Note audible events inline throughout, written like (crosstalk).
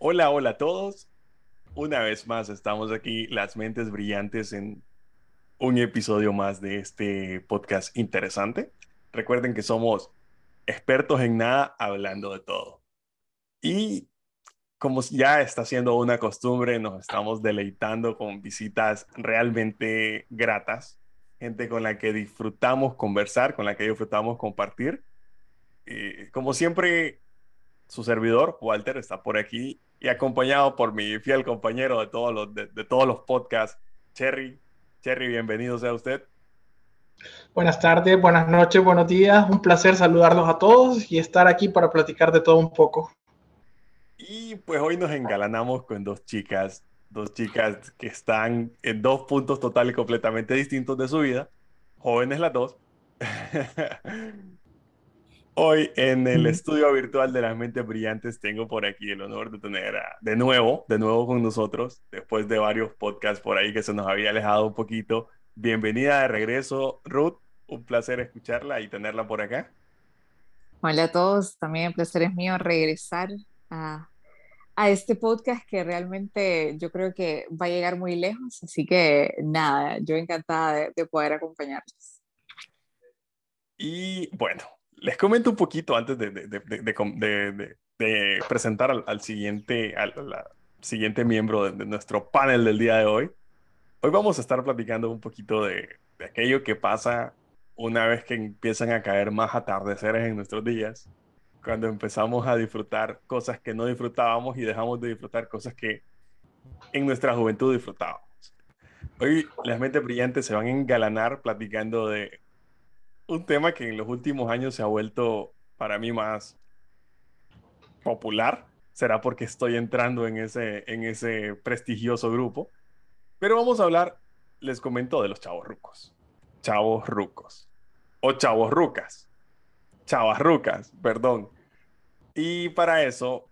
Hola, hola a todos. Una vez más estamos aquí, las mentes brillantes, en un episodio más de este podcast interesante. Recuerden que somos expertos en nada, hablando de todo. Y como ya está siendo una costumbre, nos estamos deleitando con visitas realmente gratas, gente con la que disfrutamos conversar, con la que disfrutamos compartir. Y como siempre, su servidor, Walter, está por aquí y acompañado por mi fiel compañero de todos los, de, todos los podcasts, Cherry. Cherry, bienvenido sea usted. Buenas tardes, buenas noches, buenos días. Un placer saludarlos a todos y estar aquí para platicar de todo un poco. Y pues hoy nos engalanamos con dos chicas, dos chicas que están en dos puntos total y completamente distintos de su vida, jóvenes las dos. (laughs) Hoy en el estudio virtual de las mentes brillantes tengo por aquí el honor de tener de nuevo, de nuevo con nosotros, después de varios podcasts por ahí que se nos había alejado un poquito. Bienvenida de regreso, Ruth. Un placer escucharla y tenerla por acá. Hola a todos, también el placer es mío regresar a, a este podcast que realmente yo creo que va a llegar muy lejos, así que nada, yo encantada de, de poder acompañarlos. Y bueno, les comento un poquito antes de, de, de, de presentar al, al siguiente, al, siguiente miembro de, nuestro panel del día de hoy. Hoy vamos a estar platicando un poquito de, aquello que pasa una vez que empiezan a caer más atardeceres en nuestros días, cuando empezamos a disfrutar cosas que no disfrutábamos y dejamos de disfrutar cosas que en nuestra juventud disfrutábamos. Hoy las mentes brillantes se van a engalanar platicando de un tema que en los últimos años se ha vuelto para mí más popular. Será porque estoy entrando en ese, en ese prestigioso grupo. Pero vamos a hablar, les comento, de los chavos rucos. Chavos rucos. O chavos rucas. Chavas rucas, perdón. Y para eso,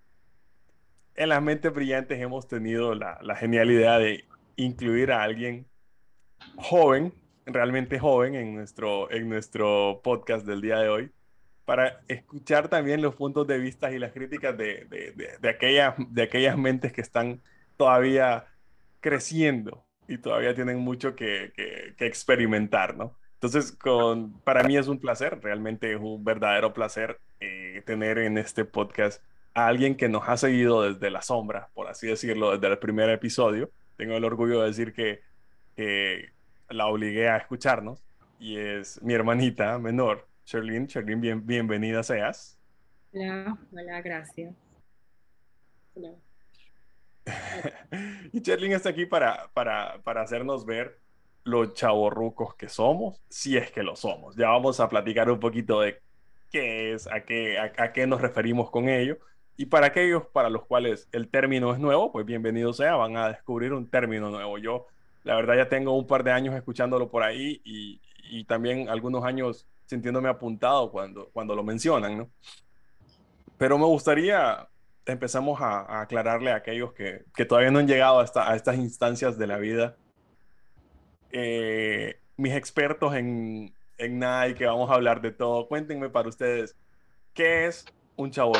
en las mentes brillantes hemos tenido la, la genial idea de incluir a alguien joven realmente joven en nuestro, en nuestro podcast del día de hoy para escuchar también los puntos de vista y las críticas de, de, aquellas, de aquellas mentes que están todavía creciendo y todavía tienen mucho que, que, experimentar, ¿no? Entonces, con, para mí es un placer, realmente es un verdadero placer eh, tener en este podcast a alguien que nos ha seguido desde la sombra, por así decirlo, desde el primer episodio. Tengo el orgullo de decir que la obligué a escucharnos y es mi hermanita menor, Sherlyn. Sherlyn, bien, bienvenida seas. Hola, hola, gracias. Hola. (laughs) y Sherlyn está aquí para, para, para hacernos ver los chavorrucos que somos, si es que lo somos. Ya vamos a platicar un poquito de qué es, a qué, a qué nos referimos con ello. Y para aquellos para los cuales el término es nuevo, pues bienvenido sea, van a descubrir un término nuevo. Yo la verdad ya tengo un par de años escuchándolo por ahí y, también algunos años sintiéndome apuntado cuando, cuando lo mencionan, ¿no? Pero me gustaría empezamos a, aclararle a aquellos que, que, todavía no han llegado a, a estas instancias de la vida, eh, mis expertos en, en nada y que vamos a hablar de todo, cuéntenme para ustedes, ¿qué es un chavo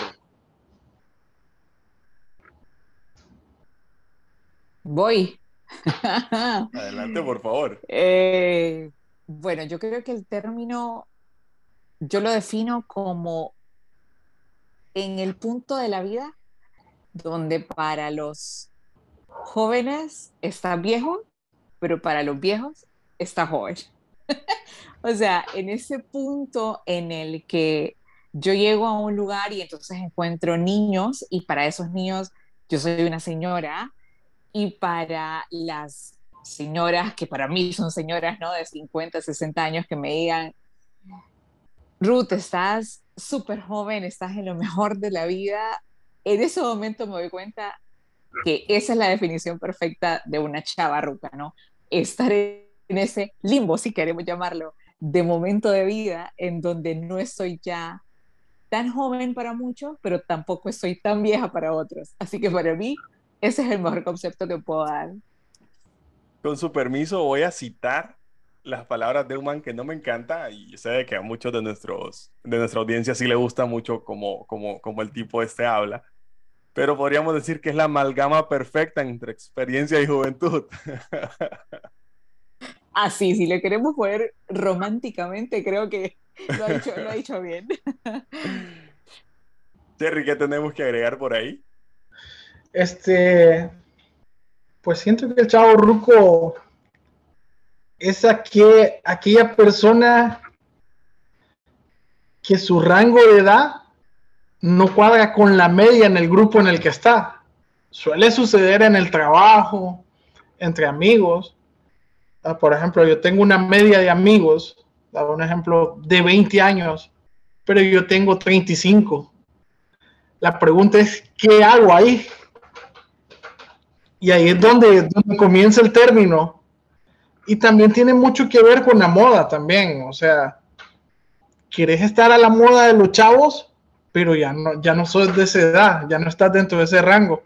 Voy. (laughs) Adelante, por favor. Eh, bueno, yo creo que el término, yo lo defino como en el punto de la vida donde para los jóvenes está viejo, pero para los viejos está joven. (laughs) o sea, en ese punto en el que yo llego a un lugar y entonces encuentro niños y para esos niños yo soy una señora y para las señoras, que para mí son señoras, ¿no? De 50, 60 años, que me digan, Ruth, estás súper joven, estás en lo mejor de la vida. En ese momento me doy cuenta que esa es la definición perfecta de una chava ruca, ¿no? Estar en ese limbo, si queremos llamarlo, de momento de vida en donde no estoy ya tan joven para muchos, pero tampoco estoy tan vieja para otros. Así que para mí, ese es el mejor concepto que puedo dar. Con su permiso, voy a citar las palabras de un man que no me encanta y sé que a muchos de, nuestros, de nuestra audiencia sí le gusta mucho como, como, como el tipo este habla. Pero podríamos decir que es la amalgama perfecta entre experiencia y juventud. (laughs) Así, si le queremos poner románticamente, creo que lo ha dicho, lo ha dicho bien. (laughs) Jerry, ¿qué tenemos que agregar por ahí? Este, pues siento que el chavo ruco es aquella persona que su rango de edad no cuadra con la media en el grupo en el que está. Suele suceder en el trabajo, entre amigos. Ah, por ejemplo, yo tengo una media de amigos, un ejemplo, de 20 años, pero yo tengo 35. La pregunta es, ¿qué hago ahí? Y ahí es donde, comienza el término. Y también tiene mucho que ver con la moda también. O sea, quieres estar a la moda de los chavos, pero ya no, ya no sos de esa edad, ya no estás dentro de ese rango.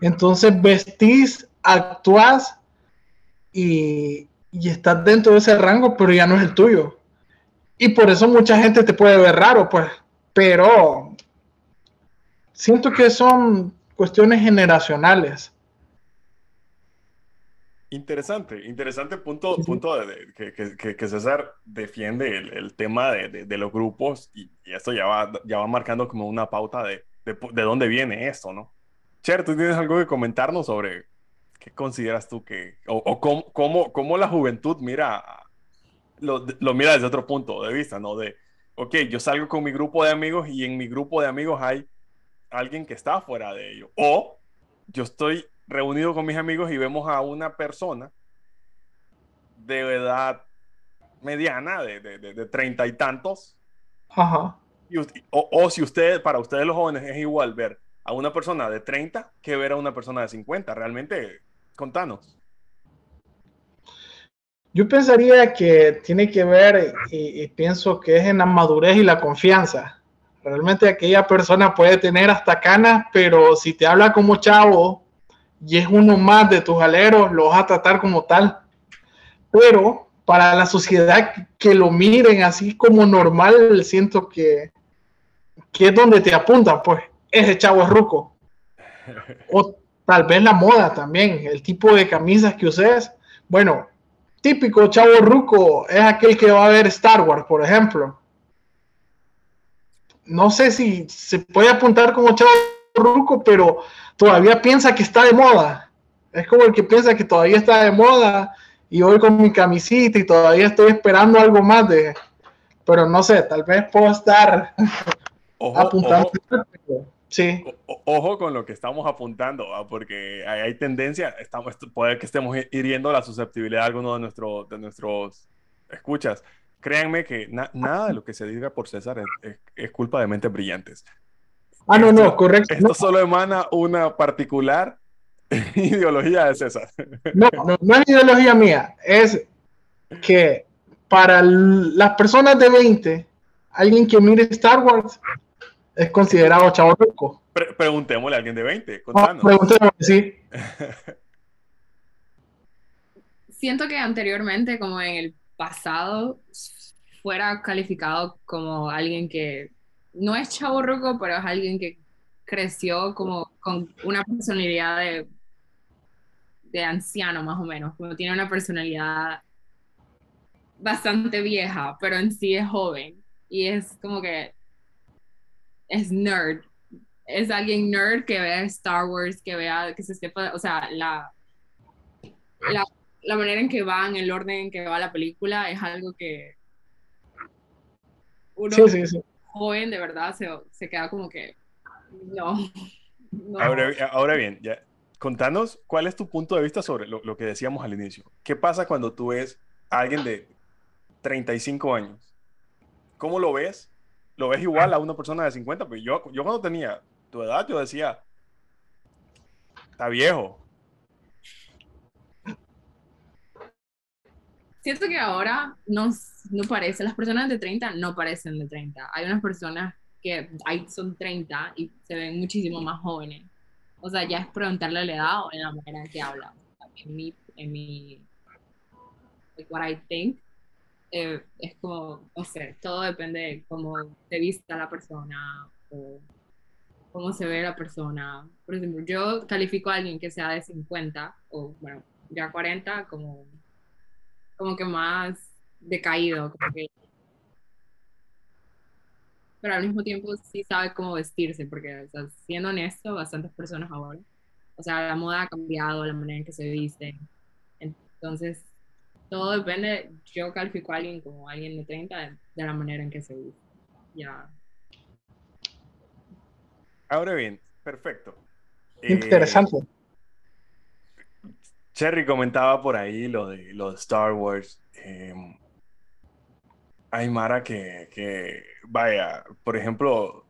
Entonces vestís, actuás y, y estás dentro de ese rango, pero ya no es el tuyo. Y por eso mucha gente te puede ver raro, pues. Pero siento que son cuestiones generacionales. Interesante, interesante punto, punto de, que, que, César defiende el, tema de, de, los grupos y, esto ya va, ya va marcando como una pauta de, de, dónde viene esto, ¿no? Cher, ¿tú tienes algo que comentarnos sobre qué consideras tú que, o, o cómo, cómo, cómo, la juventud mira, lo, lo, mira desde otro punto de vista, ¿no? De, ok, yo salgo con mi grupo de amigos y en mi grupo de amigos hay alguien que está fuera de ello. O yo estoy reunido con mis amigos y vemos a una persona de edad mediana, de treinta y tantos. Ajá. o, si usted, para ustedes los jóvenes, es igual ver a una persona de 30 que ver a una persona de 50. Realmente, contanos. Yo pensaría que tiene que ver, y, pienso que es en la madurez y la confianza. Realmente aquella persona puede tener hasta canas, pero si te habla como chavo, y es uno más de tus aleros, lo vas a tratar como tal. Pero para la sociedad que lo miren así como normal, siento que, que es donde te apuntan, pues, ese chavo es ruco. O tal vez la moda también, el tipo de camisas que uses. Bueno, típico chavo ruco es aquel que va a ver Star Wars, por ejemplo. No sé si se puede apuntar como chavo ruco, pero todavía piensa que está de moda. Es como el que piensa que todavía está de moda y voy con mi camisita y todavía estoy esperando algo más de... Pero no sé, tal vez puedo estar (laughs) apuntando. sí. ojo con lo que estamos apuntando, porque hay, tendencia, estamos, puede que estemos hiriendo la susceptibilidad de algunos de, nuestro, de nuestros escuchas. Créanme que nada de lo que se diga por César es, es culpa de mentes brillantes. Ah, no, no, correcto. Esto solo emana una particular (laughs) ideología de César. No, no, no es ideología mía, es que para las personas de 20, alguien que mire Star Wars es considerado chavo rico. preguntémosle a alguien de 20, ah, contanos. sí. (laughs) Siento que anteriormente, como en el pasado, fuera calificado como alguien que no es chavo roco, pero es alguien que creció como con una personalidad de, de anciano más o menos, como tiene una personalidad bastante vieja, pero en sí es joven y es como que es nerd. Es alguien nerd que vea Star Wars, que vea, que se o sea, la, la, la manera en que va, en el orden en que va la película, es algo que uno, sí, sí, sí joven de verdad se, se queda como que no. (laughs) Ahora, bien, ya, contanos cuál es tu punto de vista sobre lo, lo, que decíamos al inicio. ¿Qué pasa cuando tú ves a alguien de 35 años? ¿Cómo lo ves? ¿Lo ves igual a una persona de 50? Pues yo, yo cuando tenía tu edad, yo decía, está viejo. Siento que ahora no, no parece, las personas de 30 no parecen de 30. Hay unas personas que hay, son 30 y se ven muchísimo más jóvenes. O sea, ya es preguntarle la edad o en la manera en que hablan. En mi, en mi, like what I think, eh, es como, no sé, todo depende de cómo te vista la persona o cómo se ve la persona. Por ejemplo, yo califico a alguien que sea de 50 o, bueno, ya 40 como, como que más decaído, como que pero al mismo tiempo sí sabe cómo vestirse, porque siendo honesto, bastantes personas ahora, o sea, la moda ha cambiado, la manera en que se visten, entonces todo depende, yo califico a alguien como alguien de 30 de, la manera en que se viste, ya. Ahora bien, perfecto. Interesante. Eh, Cherry comentaba por ahí lo de, lo de Star Wars. Eh, hay Mara que, vaya, por ejemplo,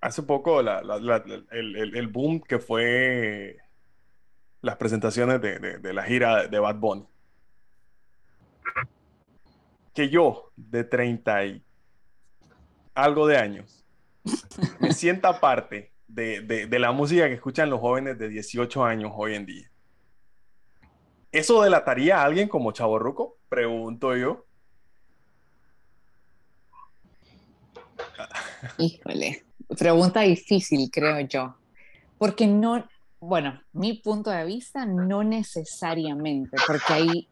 hace poco el, boom que fue las presentaciones de, la gira de Bad Bunny. Que yo, de 30 y algo de años, me sienta parte de, la música que escuchan los jóvenes de 18 años hoy en día. ¿Eso delataría a alguien como Chavo Ruco? Pregunto yo. Híjole, pregunta difícil, creo yo. Porque no, bueno, mi punto de vista no necesariamente, porque hay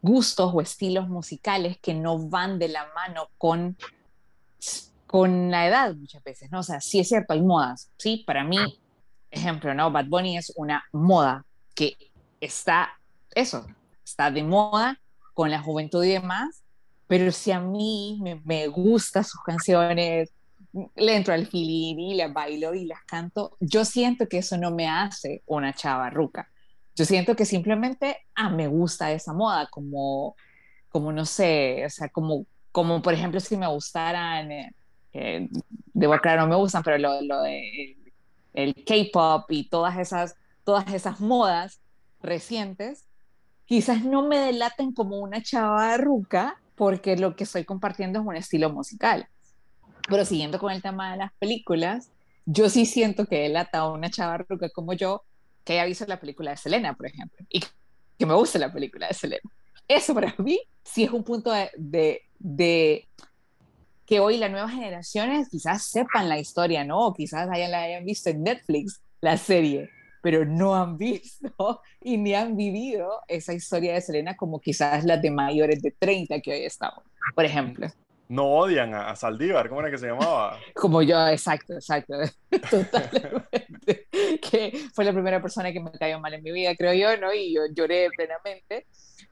gustos o estilos musicales que no van de la mano con, con la edad muchas veces, ¿no? O sea, sí es cierto, hay modas, ¿sí? Para mí, ejemplo, ¿no? Bad Bunny es una moda que está, eso, está de moda con la juventud y demás, pero si a mí me, me gustan sus canciones, le entro al feeling y las bailo y las canto, yo siento que eso no me hace una chava ruca. Yo siento que simplemente, ah, me gusta esa moda, como, como no sé, o sea, como, como por ejemplo si me gustaran, eh, eh debo aclarar, no me gustan, pero lo, lo de el K-pop y todas esas, todas esas modas recientes, quizás no me delaten como una chava ruca, porque lo que estoy compartiendo es un estilo musical. Pero siguiendo con el tema de las películas, yo sí siento que él ata a una chava ruca como yo que haya visto la película de Selena, por ejemplo, y que me guste la película de Selena. Eso para mí sí es un punto de, de, que hoy las nuevas generaciones quizás sepan la historia, ¿no? O quizás hayan, la hayan visto en Netflix la serie, pero no han visto (laughs) y ni han vivido esa historia de Selena como quizás las de mayores de 30 que hoy estamos, por ejemplo no odian a, Saldívar, ¿cómo era que se llamaba? (laughs) Como yo, exacto, exacto, (laughs) totalmente. que fue la primera persona que me cayó mal en mi vida, creo yo, ¿no? Y yo lloré plenamente.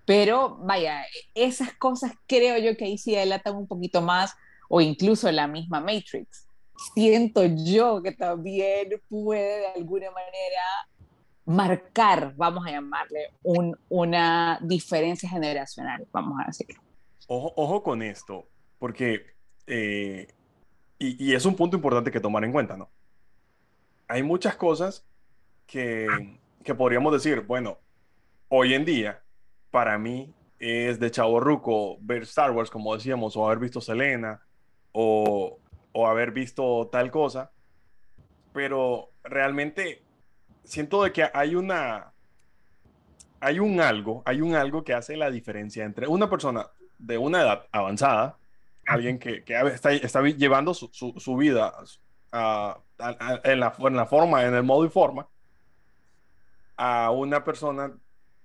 Pero vaya, esas cosas creo yo que ahí sí delatan un poquito más, o incluso la misma Matrix. Siento yo que también puede de alguna manera marcar, vamos a llamarle, un, una diferencia generacional, vamos a decirlo. Ojo, ojo con esto porque, eh, y, es un punto importante que tomar en cuenta, ¿no? Hay muchas cosas que, que podríamos decir, bueno, hoy en día, para mí es de chavo ruco ver Star Wars, como decíamos, o haber visto Selena, o, o haber visto tal cosa, pero realmente siento de que hay una, hay un algo, hay un algo que hace la diferencia entre una persona de una edad avanzada alguien que, que está, está, llevando su, su, vida en, la, en, la, forma, en el modo y forma, a una persona,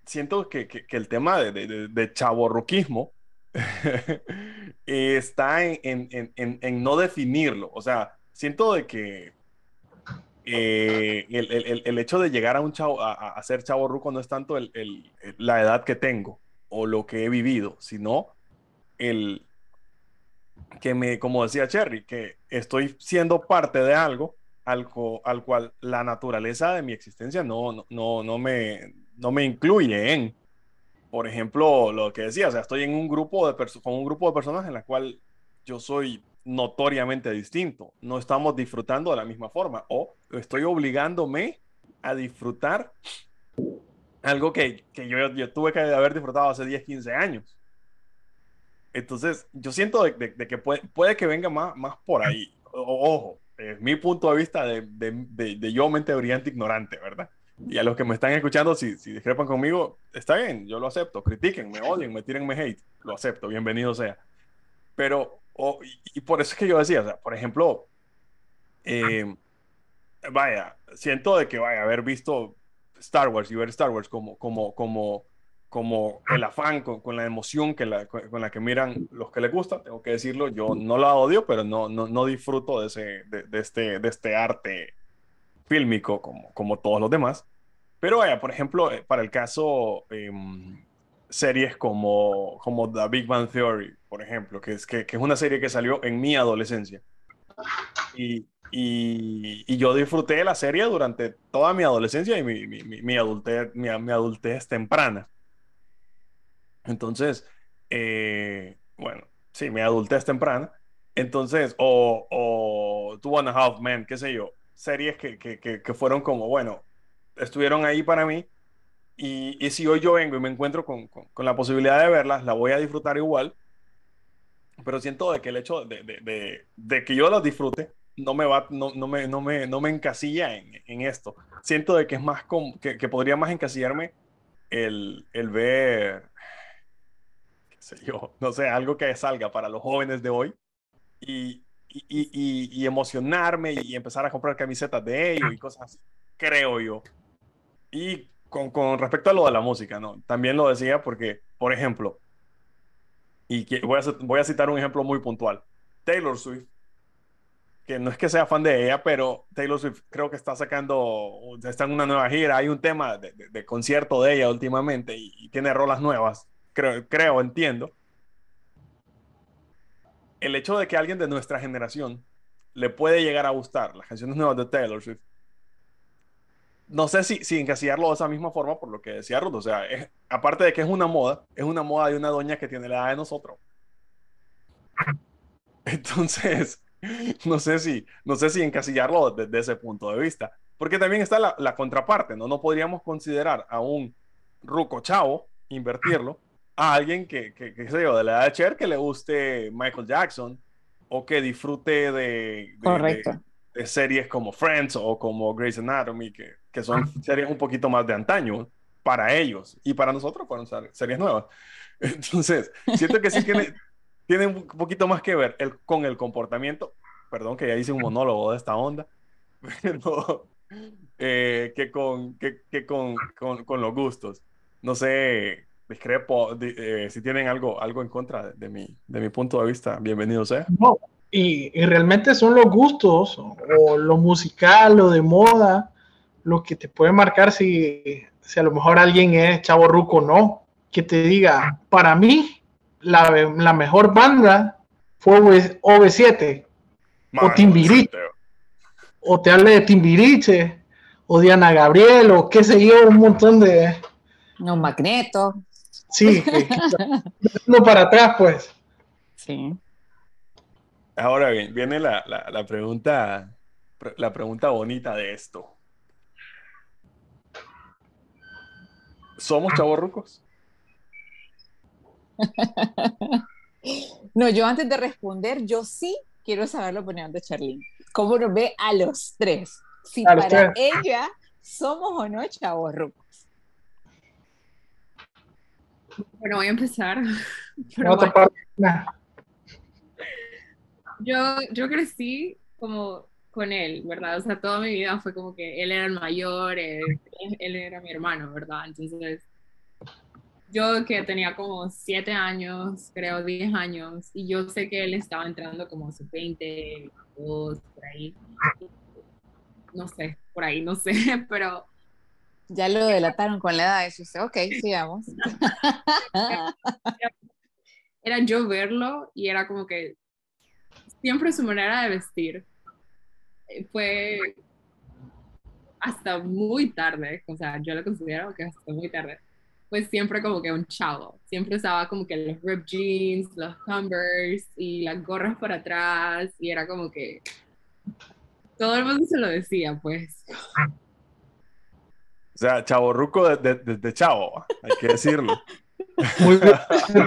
siento que, que, el tema de, de, de (laughs) está en, en, en, no definirlo. O sea, siento de que eh, el, el, el, hecho de llegar a un chavo, a, ser chavo ruco no es tanto la edad que tengo o lo que he vivido, sino el, que me, como decía Cherry, que estoy siendo parte de algo al, al cual la naturaleza de mi existencia no, no, no, me, no me incluye en. Por ejemplo, lo que decía, o sea, estoy en un grupo de con un grupo de personas en la cual yo soy notoriamente distinto. No estamos disfrutando de la misma forma o estoy obligándome a disfrutar algo que, que yo, tuve que haber disfrutado hace 10, 15 años. Entonces, yo siento de, que puede, que venga más, más por ahí. ojo, es mi punto de vista de, de, yo, mente brillante, ignorante, ¿verdad? Y a los que me están escuchando, si, si discrepan conmigo, está bien, yo lo acepto. Critiquen, me odien, me tiren, me hate. Lo acepto, bienvenido sea. Pero, y, por eso es que yo decía, o sea, por ejemplo, eh, vaya, siento de que vaya haber visto Star Wars y ver Star Wars como, como, como, como el afán, con, con la emoción que la, con, la que miran los que les gusta, tengo que decirlo, yo no la odio, pero no, no, no disfruto de, ese, de, de este, de este arte fílmico como, como todos los demás. Pero vaya, por ejemplo, eh, para el caso, eh, series como, como The Big Bang Theory, por ejemplo, que es, que, que es una serie que salió en mi adolescencia. Y, y, yo disfruté la serie durante toda mi adolescencia y mi, mi, mi, mi adultez, mi, adultez temprana. Entonces, eh, bueno, sí, mi adultez temprana. Entonces, o, o Two and a Half Men, qué sé yo, series que, que, que, fueron como, bueno, estuvieron ahí para mí. Y, y si hoy yo vengo y me encuentro con, con, con, la posibilidad de verlas, la voy a disfrutar igual. Pero siento de que el hecho de, de, de, de que yo las disfrute no me va, no, no, me, no, me, no me encasilla en, en esto. Siento de que es más, com, que, que podría más encasillarme el, el ver, qué sé yo, no sé, algo que salga para los jóvenes de hoy y, y, y, y, emocionarme y empezar a comprar camisetas de ellos y cosas así, creo yo. Y con, respecto a lo de la música, ¿no? También lo decía porque, por ejemplo, y voy, a, citar un ejemplo muy puntual, Taylor Swift, que no es que sea fan de ella, pero Taylor Swift creo que está sacando, está en una nueva gira, hay un tema de concierto de ella últimamente y, y, tiene rolas nuevas, creo, creo, entiendo. El hecho de que alguien de nuestra generación le puede llegar a gustar las canciones nuevas de Taylor Swift no sé si, si encasillarlo de esa misma forma por lo que decía Ruth. O sea, aparte de que es una moda, es una moda de una doña que tiene la edad de nosotros. (laughs) Entonces, no sé si, no sé si encasillarlo desde ese punto de vista. Porque también está la, contraparte, ¿no? No podríamos considerar a un ruco chavo, invertirlo, a alguien que, que, yo, de la edad de Cher, que le guste Michael Jackson o que disfrute de, Correcto. de, de series como Friends o como Grey's Anatomy, que que son series un poquito más de antaño para ellos y para nosotros fueron series nuevas. (laughs) Entonces, siento que sí tiene, (laughs) tiene un poquito más que ver el, con el comportamiento, perdón que ya hice un monólogo de esta onda, (laughs) pero eh, que, con, que, que con, con, con, los gustos. No sé, discrepo, eh, si tienen algo, algo en contra de, de, mi, de mi punto de vista, bienvenido sea. No, y, y realmente son los gustos, o lo musical, lo de moda, lo que te puede marcar si, si a lo mejor alguien es chavo ruco o no. Que te diga, para mí, la, la mejor banda fue OV7 Man, o Timbiriche. O te hable de Timbiriche o Diana Gabriel o qué sé yo, un montón de... No, Magneto. Sí, (laughs) no para atrás, pues. Sí. Ahora bien, viene la, la, la pregunta, la pregunta bonita de esto. ¿Somos chavorrucos? (laughs) no, yo antes de responder, yo sí quiero saber la opinión de Charlene. ¿Cómo nos ve a los tres? Si a para tres. ella somos o no chavorrucos. Bueno, voy a empezar. (laughs) Pero bueno. Yo, yo crecí como con él, ¿verdad? O sea, toda mi vida fue como que él era el mayor, él, él era mi hermano, ¿verdad? Entonces, yo que tenía como siete años, creo 10 años, y yo sé que él estaba entrando como a sus 20, 22, por ahí. No sé, por ahí, no sé, (laughs) pero... Ya lo delataron con la edad, eso ok, sigamos. (laughs) Era yo verlo y era como que siempre su manera de vestir fue hasta muy tarde, o sea, yo lo considero que hasta muy tarde, pues siempre como que un chavo, siempre usaba como que los rip jeans, los Converse y las gorras por atrás y era como que todo el mundo se lo decía, pues. O sea, chavo ruco de, de, de, de chavo, hay que decirlo. Muy bien.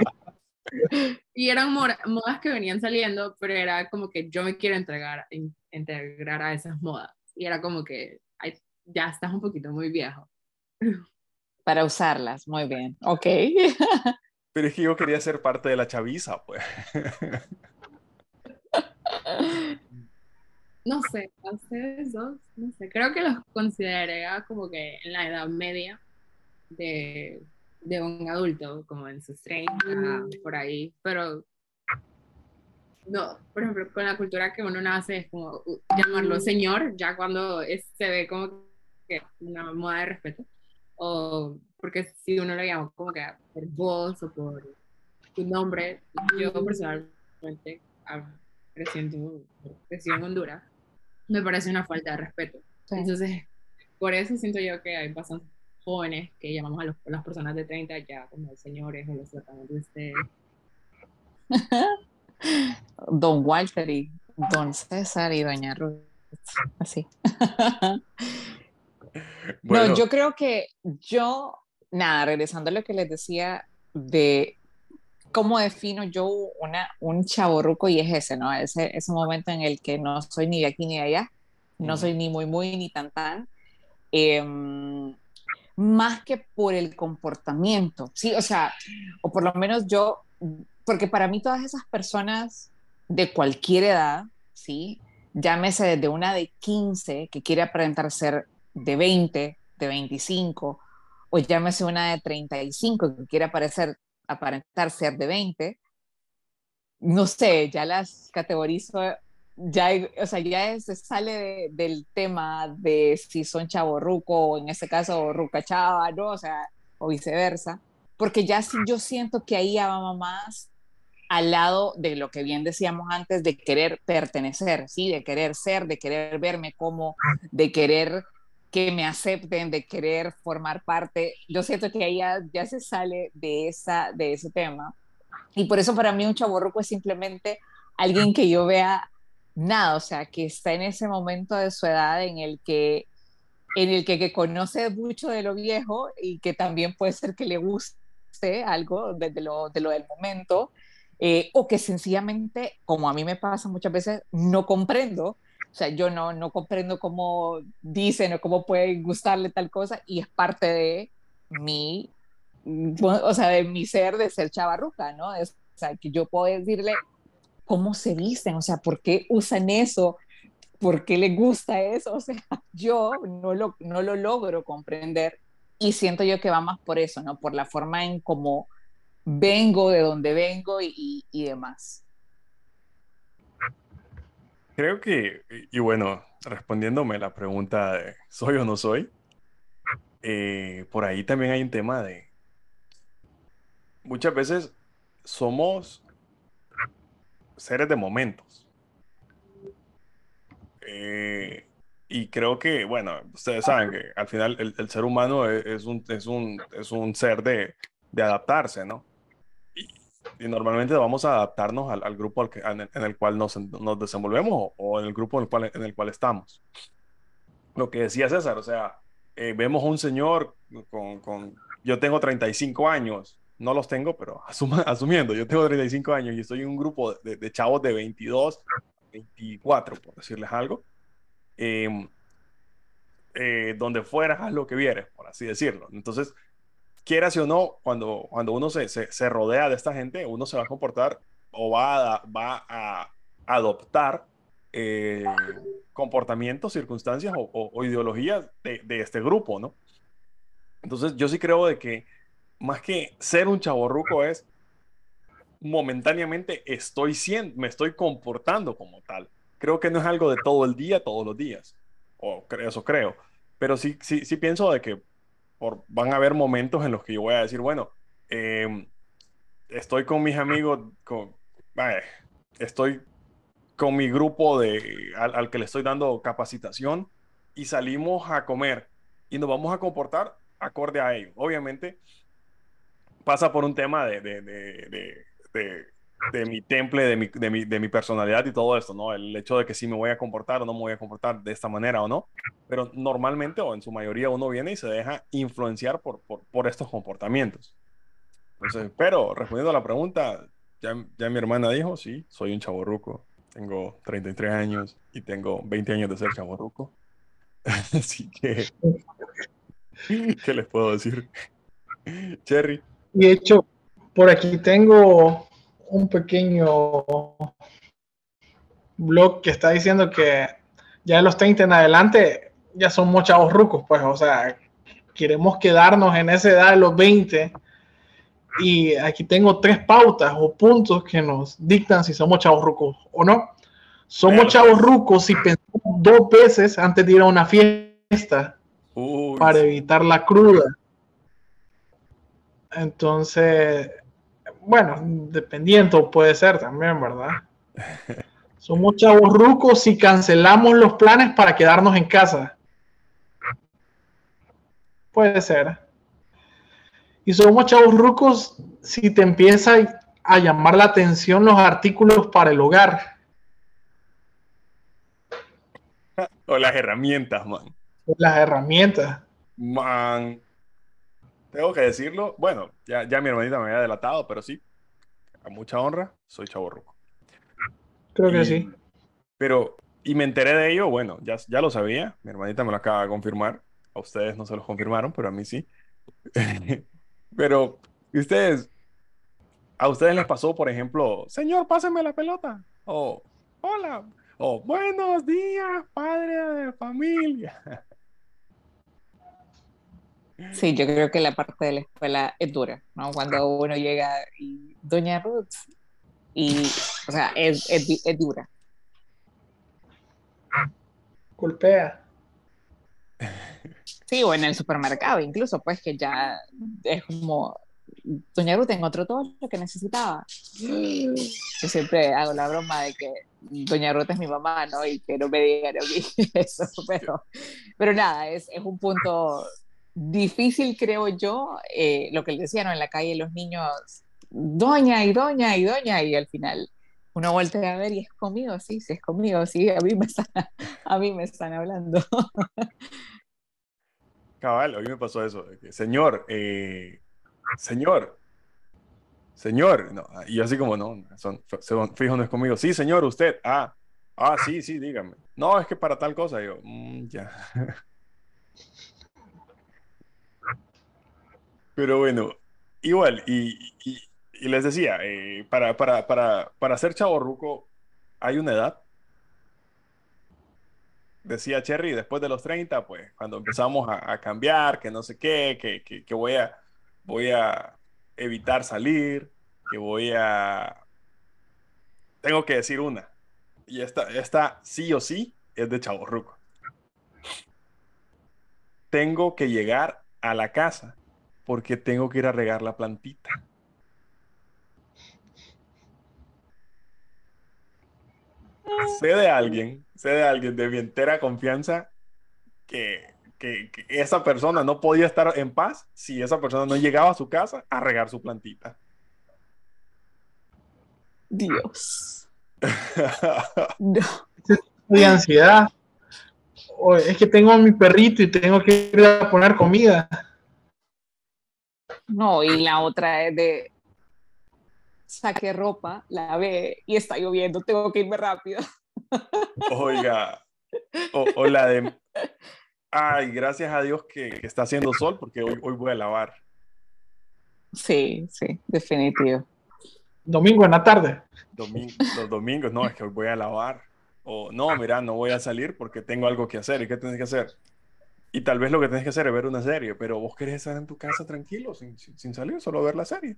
(laughs) (laughs) y eran modas que venían saliendo, pero era como que yo me quiero entregar, in, integrar a esas modas. Y era como que ay, ya estás un poquito muy viejo. Para usarlas, muy bien. Ok. (laughs) Pero es que yo quería ser parte de la chaviza, pues. (laughs) no sé, a ustedes dos, no sé, creo que los consideraría como que en la edad media de, de un adulto, como en sus 30, por ahí, pero no, por ejemplo, con la cultura que uno nace es como llamarlo señor, ya cuando se ve como que una moda de respeto, o porque si uno lo llama como que por voz o por tu nombre, yo personalmente crecí en, Honduras, me parece una falta de respeto. Entonces, por eso siento yo que hay bastantes jóvenes que llamamos a, las personas de 30 ya como señores o los tratamos de ustedes. (laughs) Don Walter y Don César y Doña Ruth. Así. (laughs) No, yo creo que yo, nada, regresando a lo que les decía de cómo defino yo una, un chaborruco y es ese, ¿no? Ese, ese momento en el que no soy ni de aquí ni de allá, no soy ni muy, muy, ni tan, tan. Em, más que por el comportamiento, ¿sí? O sea, o por lo menos yo, porque para mí todas esas personas de cualquier edad, ¿sí? Llámese desde una de 15 que quiere aparentar ser de 20, de 25, o llámese una de 35 que quiere aparecer, aparentar ser de 20, no sé, ya las categorizo, ya, o sea, ya se sale del tema de si son chaborruco o en ese caso ruca chava, ¿no? O sea, o viceversa, porque ya sí yo siento que ahí ya va más al lado de lo que bien decíamos antes, de querer pertenecer, ¿sí? De querer ser, de querer verme como, de querer que me acepten, de querer formar parte. Yo siento que ahí ya, se sale de, esa, de ese tema. Y por eso para mí un chaborruco es simplemente alguien que yo vea nada, o sea, que está en ese momento de su edad en el que en el que, que conoce mucho de lo viejo y que también puede ser que le guste algo de, lo, de lo del momento, eh, o que sencillamente, como a mí me pasa muchas veces, no comprendo, o sea, yo no, no comprendo cómo dicen o cómo puede gustarle tal cosa y es parte de mi, o sea, de mi ser de ser chavarruca, ¿no? o sea, que yo puedo decirle cómo se visten, o sea, por qué usan eso, por qué les gusta eso, o sea, (laughs) yo no lo, no lo logro comprender y siento yo que va más por eso, ¿no? Por la forma en cómo vengo, de dónde vengo y, demás. Creo que, y bueno, respondiéndome la pregunta de ¿soy o no soy? Eh, por ahí también hay un tema de, muchas veces somos seres de momentos. Eh, y creo que, bueno, ustedes saben que al final el, ser humano es, un, es, un, es un ser de, de adaptarse, ¿no? y normalmente vamos a adaptarnos al, grupo al que, en, el, cual nos, nos desenvolvemos o, en el grupo en el, cual, en el cual estamos. Lo que decía César, o sea, eh, vemos un señor con, con, yo tengo 35 años, no los tengo, pero (laughs) asumiendo, yo tengo 35 años y estoy en un grupo de, chavos de 22, 24, por decirles algo, em, eh, donde fueras, haz lo que vieres, por así decirlo. Entonces, quieras o no, cuando, cuando uno se, se, rodea de esta gente, uno se va a comportar o va a, adoptar eh, comportamientos, circunstancias o, ideologías de, de, este grupo, ¿no? Entonces, yo sí creo de que más que ser un chaborruco es momentáneamente estoy siendo, me estoy comportando como tal. Creo que no es algo de todo el día, todos los días. O eso creo. Pero sí, sí, sí pienso de que van a haber momentos en los que yo voy a decir, bueno, em, estoy con mis amigos, con, estoy con mi grupo de, al, que le estoy dando capacitación y salimos a comer y nos vamos a comportar acorde a ello. Obviamente pasa por un tema de, de, de, de mi temple, de mi, de, mi, de mi personalidad y todo esto, ¿no? El hecho de que si me voy a comportar o no me voy a comportar de esta manera o no. Pero normalmente o en su mayoría uno viene y se deja influenciar por, por, por estos comportamientos. Entonces, pero respondiendo a la pregunta, ya, ya mi hermana dijo, sí, soy un chaborruco. Tengo 33 años y tengo 20 años de ser chaborruco. (laughs) Así que, (laughs) ¿qué les puedo decir? Cherry. Y de hecho, por aquí tengo un pequeño blog que está diciendo que Ya de los 30 en adelante, ya somos chavos rucos, pues, o sea, queremos quedarnos en esa edad de los 20 y aquí tengo tres pautas o puntos que nos dictan si somos chavos rucos o no. Somos chavos rucos si pensamos dos veces antes de ir a una fiesta para evitar la cruda. Entonces, bueno, dependiendo puede ser también, ¿verdad? (laughs) Somos chavos rucos si cancelamos los planes para quedarnos en casa. Puede ser. Y somos chavos rucos si te empieza a llamar la atención los artículos para el hogar. (laughs) O las herramientas, man. Las herramientas. Man. Tengo que decirlo. Bueno, ya, ya mi hermanita me había delatado, pero sí. A mucha honra, soy chavo ruco. Creo que sí. Pero, y me enteré de ello, bueno, ya, ya lo sabía. Mi hermanita me lo acaba de confirmar. A ustedes no se los confirmaron, pero a mí sí. (laughs) pero, ustedes? ¿A ustedes les pasó, por ejemplo, señor, páseme la pelota? O, hola, o buenos días, padre de familia. (laughs) Sí, yo creo que la parte de la escuela es dura, ¿no? Cuando uno llega y Doña Ruth, y, o sea, es, es, es dura. Golpea. (laughs) Sí, o en el supermercado, incluso, pues que ya es como, Doña Ruth encontró todo lo que necesitaba. (gasps) Yo siempre hago la broma de que Doña Ruth es mi mamá, ¿no? Y que no me digan a mí eso, pero, pero nada, es, es un punto difícil, creo yo, eh, lo que les decía, ¿no? En la calle los niños, doña y doña y doña, y al final uno vuelve a ver y es conmigo, sí, sí, es conmigo, sí, a mí me están, (laughs) a mí me están hablando. (laughs) Cabal, hoy me pasó eso. Señor, eh, señor, señor, no, y así como, no, son, fijo, no es conmigo. Sí, señor, usted, ah, ah, sí, sí, dígame. No, es que para tal cosa, yo, mm, ya. (laughs) Pero bueno, igual, y, les decía, eh, para, para, para, para chaborruco hay una edad. Decía Cherry, después de los 30, pues cuando empezamos a, cambiar, que no sé qué, que, que, voy, a, voy a evitar salir, que voy a... Tengo que decir una. Y esta, esta sí o sí es de chaborruco. Tengo que llegar a la casa porque tengo que ir a regar la plantita. Sé de alguien, sé de alguien de mi entera confianza que, que, esa persona no podía estar en paz si esa persona no llegaba a su casa a regar su plantita. Dios. (laughs) no. De ansiedad. es que tengo a mi perrito y tengo que ir a poner comida. No, y la otra es de saque ropa, la ve y está lloviendo, tengo que irme rápido. Oiga, o, la de, ay, gracias a Dios que, está haciendo sol porque hoy, hoy voy a lavar. Sí, sí, definitivo. Domingo en la tarde. Domingo, los domingos, no, es que hoy voy a lavar. O no, mira, no voy a salir porque tengo algo que hacer. ¿Y qué tienes que hacer? Y tal vez lo que tienes que hacer es ver una serie, pero vos querés estar en tu casa tranquilo, sin, sin, salir, solo ver la serie.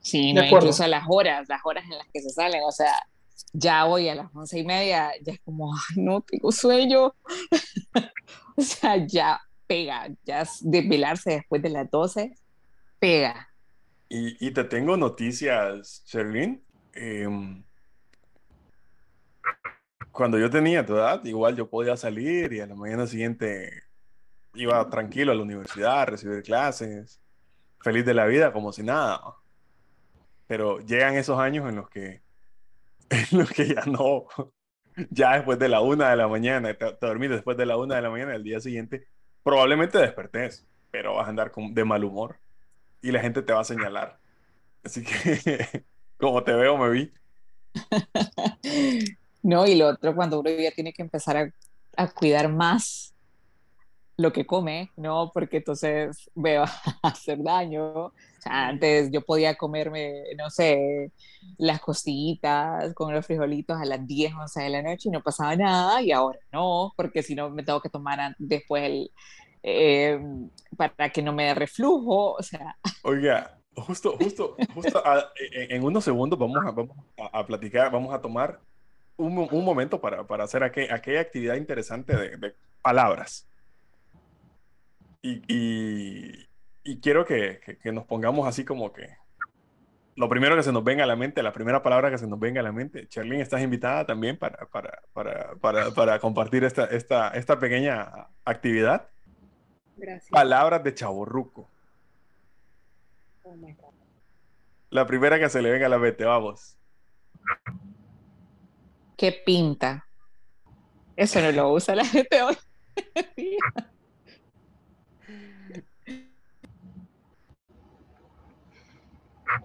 Sí, no, incluso las horas, las horas en las que se salen, o sea, ya hoy a las once y media, ya es como, ay, no, tengo sueño. (laughs) o sea, ya pega, ya desvelarse después de las doce, pega. Y, y te tengo noticias, Sherlyn. Eh, cuando yo tenía tu edad, igual yo podía salir y a la mañana siguiente iba tranquilo a la universidad, a recibir clases, feliz de la vida, como si nada. Pero llegan esos años en los que, (laughs) en los que ya no, ya después de la una de la mañana, te, te dormís después de la una de la mañana, el día siguiente, probablemente despertés, pero vas a andar con, de mal humor y la gente te va a señalar. Así que, (laughs) como te veo, me vi. (laughs) No, y lo otro, cuando uno ya tiene que empezar a, cuidar más lo que come, ¿no? Porque entonces me va (laughs) a hacer daño. O sea, antes yo podía comerme, no sé, las costillitas con los frijolitos a las 10, 11 de la noche y no pasaba nada, y ahora no, porque si no me tengo que tomar después el, eh, para que no me dé reflujo, o sea. Oiga, justo, justo, justo (laughs) en, unos segundos vamos a, vamos a, platicar, vamos a tomar un, un momento para, para hacer aquel, aquella actividad interesante de, de palabras. Y, y, quiero que, que, nos pongamos así como que lo primero que se nos venga a la mente, la primera palabra que se nos venga a la mente. Charlene, estás invitada también para, para, para, para, para compartir esta, esta, esta pequeña actividad. Gracias. Palabras de chaborruco. Oh my God. La primera que se le venga a la mente, vamos. ¿Qué pinta? Eso no lo usa la gente hoy.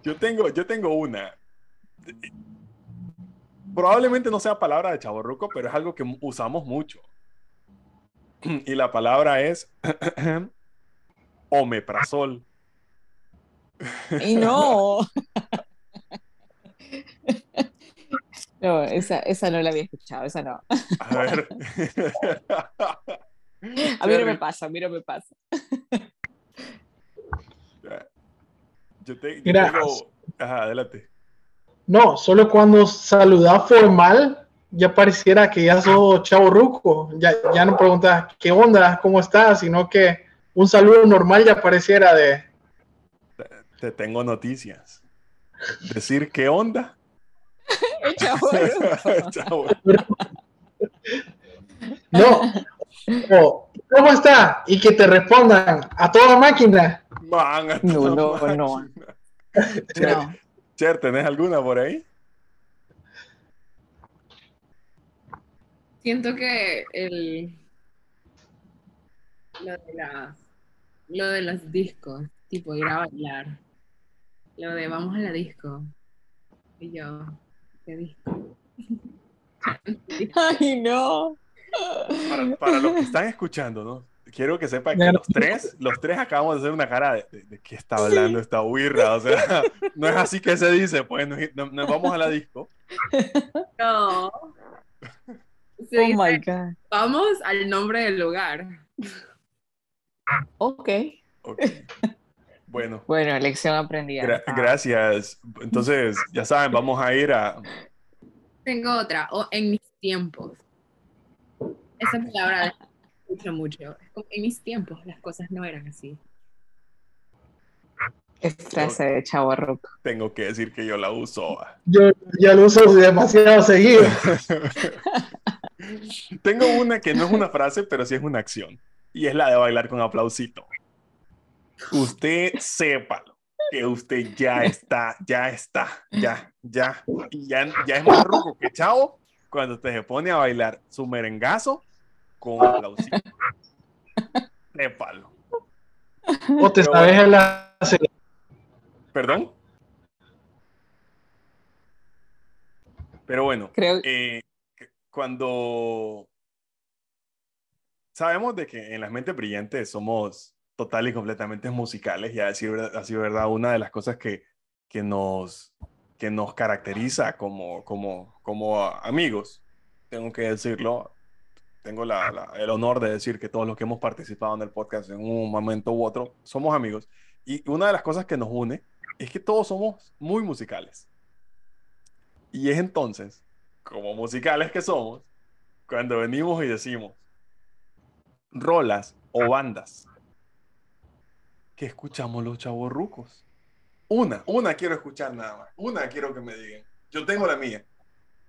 Yo tengo, yo tengo una. Probablemente no sea palabra de chaborruco, pero es algo que usamos mucho. Y la palabra es (clears throat) omeprazol. Y no. (laughs) No, esa, esa no la había escuchado, esa no. A ver. (laughs) A mí no me pasa, a mí no me pasa. Yo, te, tengo... Ajá, adelante. No, solo cuando saludas formal ya pareciera que ya sos chavo ruco. Ya, ya no preguntas qué onda, cómo estás, sino que un saludo normal ya pareciera de. Te, tengo noticias. Decir qué onda. Chavo (laughs) (laughs) no. ¿Cómo está? Y que te respondan a toda máquina. no, no, no. Cher, ¿tenés alguna por ahí? Siento que el lo de la lo de los discos, tipo ir a bailar. Lo de vamos a la disco. Y yo, (laughs) Ay, no. Para, para los que están escuchando, ¿no? quiero que sepan que los tres, los tres acabamos de hacer una cara de, de, qué está hablando esta huirra. O sea, (laughs) no es así que se dice, pues nos, vamos a la disco. No. oh my God. Vamos al nombre del lugar. Ok. okay. Bueno. Bueno, lección aprendida. gracias. Entonces, ya saben, vamos a ir a. Tengo otra. O en mis tiempos. Esa palabra mucho, mucho. En mis tiempos las cosas no eran así. Es frase de Chavo Rock. Tengo que decir que yo la uso. Yo ya lo uso demasiado seguido. (laughs) Tengo una que no es una frase, pero sí es una acción. Y es la de bailar con aplausito. Usted sépalo que usted ya está, ya está, ya, ya. Y ya, ya es más ruco que chavo cuando usted se pone a bailar su merengazo con aplausito. palo. O te sabes la... ¿Perdón? Pero bueno, Creo... Eh, cuando sabemos de que en las mentes brillantes somos total y completamente musicales, y a decir así verdad, una de las cosas que, que, nos, que nos caracteriza como, como, como amigos, tengo que decirlo, tengo la, el honor de decir que todos los que hemos participado en el podcast en un momento u otro somos amigos. Y una de las cosas que nos une es que todos somos muy musicales. Y es entonces, como musicales que somos, cuando venimos y decimos rolas o bandas que escuchamos los chavos rucos. Una, una quiero escuchar nada más. Una quiero que me digan. Yo tengo la mía.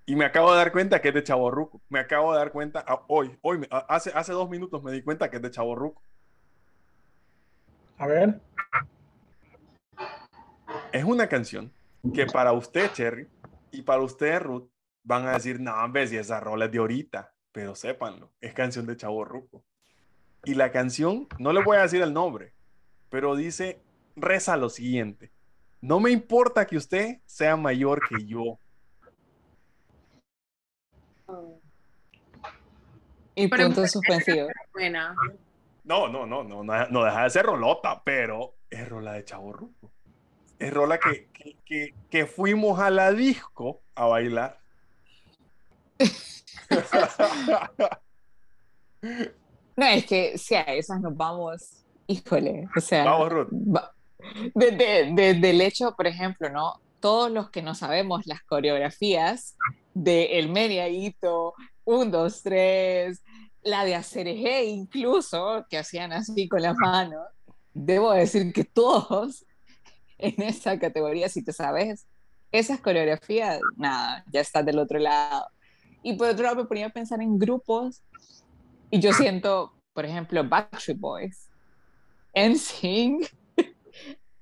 Y me acabo de dar cuenta que es de Chaborruco. Me acabo de dar cuenta ah, hoy, hoy, hace, hace dos minutos me di cuenta que es de Chaborruco. A ver. Es una canción que para usted, Cherry, y para usted, Ruth, van a decir, no, hombre, si esa rola es de ahorita. Pero sépanlo, es canción de Chaborruco. Y la canción, no le voy a decir el nombre, pero dice, reza lo siguiente. No me importa que usted sea mayor que yo y punto suspensivo. Buena. No, no, no, no, no, no deja de ser rolota, pero es rola de chavo ruco. Es rola que, que, que, que fuimos a la disco a bailar. (laughs) No, es que si a esas nos vamos, híjole, o sea, Vamos, Ruth. desde, desde el hecho, por ejemplo, ¿no? Todos los que no sabemos las coreografías de El Meriaguito, un, dos, tres, la de Acerejé incluso, que hacían así con las manos, debo decir que todos en esa categoría, si te sabes esas coreografías, nada, ya estás del otro lado. Y por otro lado me ponía a pensar en grupos y yo siento, por ejemplo, Backstreet Boys, NSYNC,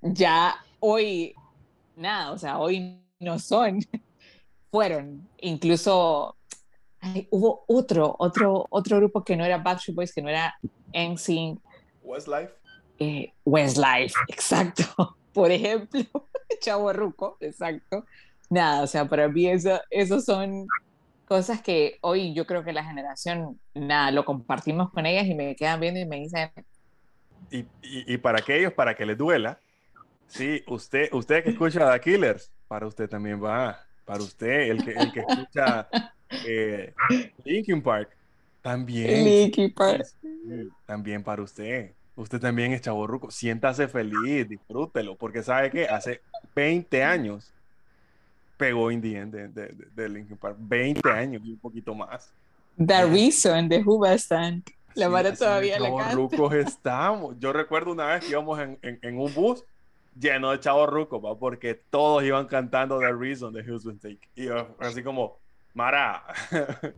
ya hoy, nada, o sea, hoy no son, fueron, incluso ay, hubo otro, otro, otro grupo que no era Backstreet Boys, que no era NSYNC, Westlife. eh, Westlife, exacto, (laughs) por ejemplo, (laughs) Chavo Ruco, exacto. Nada, o sea, para mí eso, eso son cosas que hoy yo creo que la generación, nada, lo compartimos con ellas y me quedan viendo y me dicen, Y, y, y para aquellos, para que les duela, sí, usted, usted que escucha The Killers, para usted también va. Para usted, el que, el que escucha eh, Linkin Park, también. Linkin Park. También para usted. Usted también es chaborruco. Siéntase feliz, disfrútelo, porque sabe que hace 20 años pegó In the End de, de, de- Linkin Park. 20 años y un poquito más. The Reason de Hoobastank. La Sí, Mara todavía la canta. chavorrucos estamos. Yo recuerdo una vez que íbamos en, en- en un bus lleno de chavos rucos, ¿va? porque todos iban cantando The Reason de Houston Take. Y yo, así como, Mara, (laughs)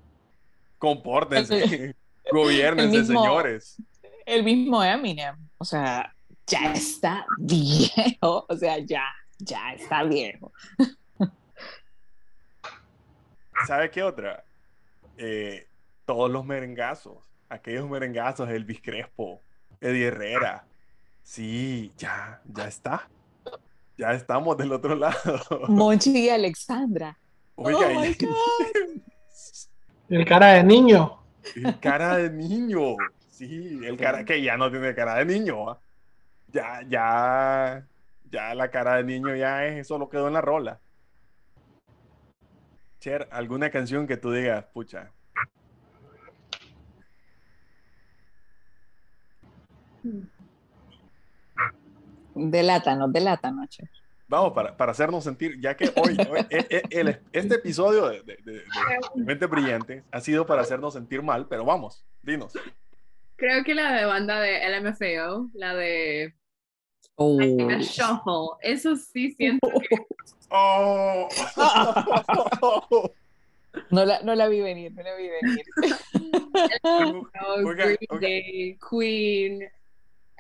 compórtense, (laughs) gobiernense, el mismo- señores. El mismo Eminem. O sea, ya está viejo. (laughs) O sea, ya, ya está viejo. ¿Sabe qué otra? Eh, todos los merengazos, aquellos merengazos, Elvis Crespo, Eddie Herrera. Sí, ya, ya está. Ya estamos del otro lado. (laughs) Monchi y Alexandra. Oiga, Oh my y- (laughs) (laughs) El cara de niño. el cara de niño. Sí, el cara que ya no tiene cara de niño. ¿va? Ya, ya, ya la cara de niño ya es, eso lo quedó en la rola. Cher, alguna canción que tú digas, pucha, Delátanos, delátanos, che. Vamos, para, para hacernos sentir, ya que hoy, hoy, e- e- el- este episodio de, de, de- de Mente Brillante ha sido para hacernos sentir mal, pero vamos, dinos. Creo que la de banda de LMFAO, la de Oh. Shuffle, eso sí siento que ¡Oh! No la, no la vi venir, no la vi venir. (laughs) Oiga, oiga. Day, Queen.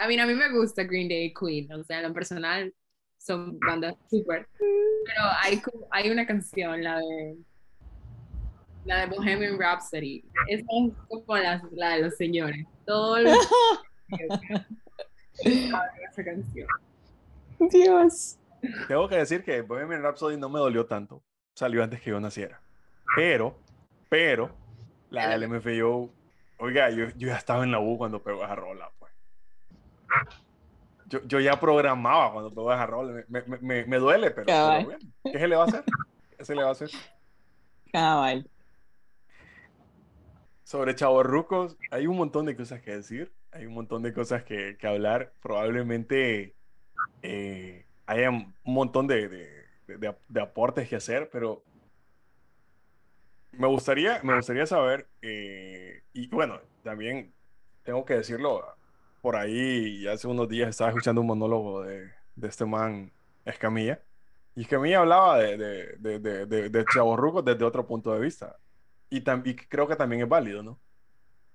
A mí, a mí me gusta Green Day y Queen, o sea, en lo personal son bandas súper. Pero hay, hay una canción, la de la de Bohemian Rhapsody. Esa es como la, la de los señores. Todo el (laughs) esa canción. Dios. Tengo que decir que Bohemian Rhapsody no me dolió tanto. Salió antes que yo naciera. Pero, pero, la del MFAO, oiga, yo, yo ya estaba en la U cuando pegó esa rola. Yo, yo ya programaba cuando pegó esa rola. Me, me, me, me duele, pero, pero bueno, ¿qué se le va a hacer? ¿Qué se le va a hacer? Cabal. Sobre chavorrucos, hay un montón de cosas que decir, hay un montón de cosas que, que hablar. Probablemente eh, haya un montón de, de- de- de aportes que hacer, pero me gustaría, me gustaría saber, eh, y bueno, también tengo que decirlo, por ahí hace unos días estaba escuchando un monólogo de, de este man Escamilla, y Escamilla hablaba de, de, de, de, desde otro punto de vista y, y creo que también es válido, ¿no?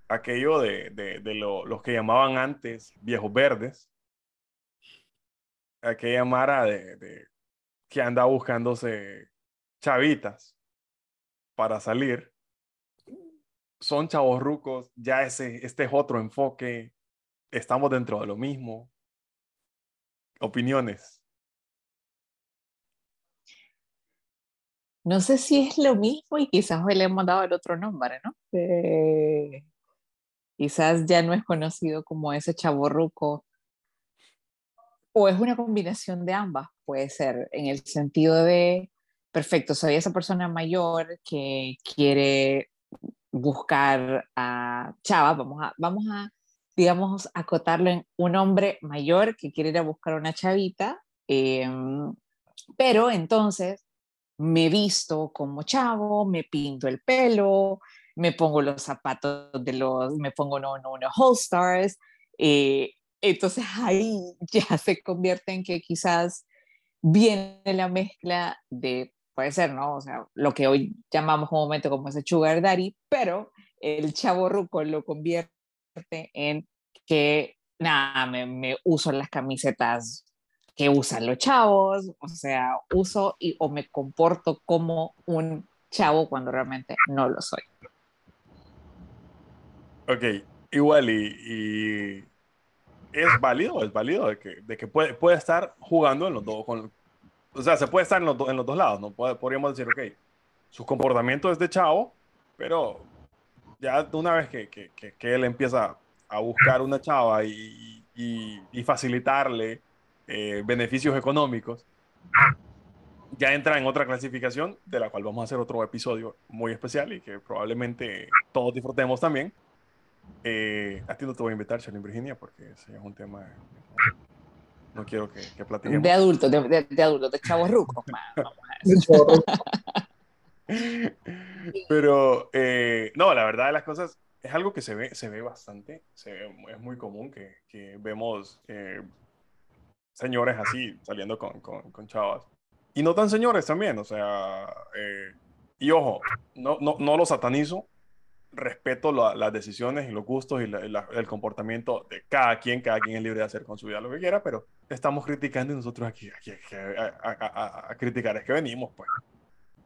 Aquello de, lo- los que llamaban antes viejos verdes, aquella mara de- que anda buscándose chavitas para salir, son chavos rucos, ya ese, este es otro enfoque, estamos dentro de lo mismo. Opiniones. No sé si es lo mismo y quizás hoy le hemos dado el otro nombre, ¿no? Eh, quizás ya no es conocido como ese chaborruco, o es una combinación de ambas, puede ser, en el sentido de, perfecto, soy esa persona mayor que quiere buscar a Chava, vamos a, vamos a, digamos, acotarlo en un hombre mayor que quiere ir a buscar una chavita, em, pero entonces me visto como chavo, me pinto el pelo, me pongo los zapatos de los, me pongo unos no, no, All Stars, eh, entonces (laughs) ahí ya se convierte en que quizás viene la mezcla de, puede ser, ¿no? O sea, lo que hoy llamamos un momento como ese sugar daddy, pero el chavo ruco lo convierte en que, nada, me, me uso las camisetas que usan los chavos, o sea, uso y, o me comporto como un chavo cuando realmente no lo soy. Ok, igual y, es válido, es válido de que, de que puede, puede estar jugando en los dos, con, o sea, se puede estar en los, en los dos lados, ¿no? podríamos decir, ok, su comportamiento es de chavo, pero ya una vez que, que, que él empieza a buscar una chava y, y, y facilitarle eh, beneficios económicos, ya entra en otra clasificación de la cual vamos a hacer otro episodio muy especial y que probablemente todos disfrutemos también. Eh, a ti no te voy a invitar, Charlene Virginia, porque ese es un tema. No quiero que, que platiquemos. De adultos, de, de, de adultos, de chavos rucos. (laughs) Pero, eh, no, la verdad de las cosas es algo que se ve, se ve bastante. Se ve, es muy común que, que vemos eh, señores así saliendo con, con, con, chavas. Y no tan señores también, o sea, eh, y ojo, no, no, no lo satanizo, respeto la, las decisiones y los gustos y la, la, el comportamiento de cada quien, cada quien es libre de hacer con su vida lo que quiera, pero estamos criticando y nosotros aquí, aquí, aquí a, a, a, a, criticar es que venimos, pues.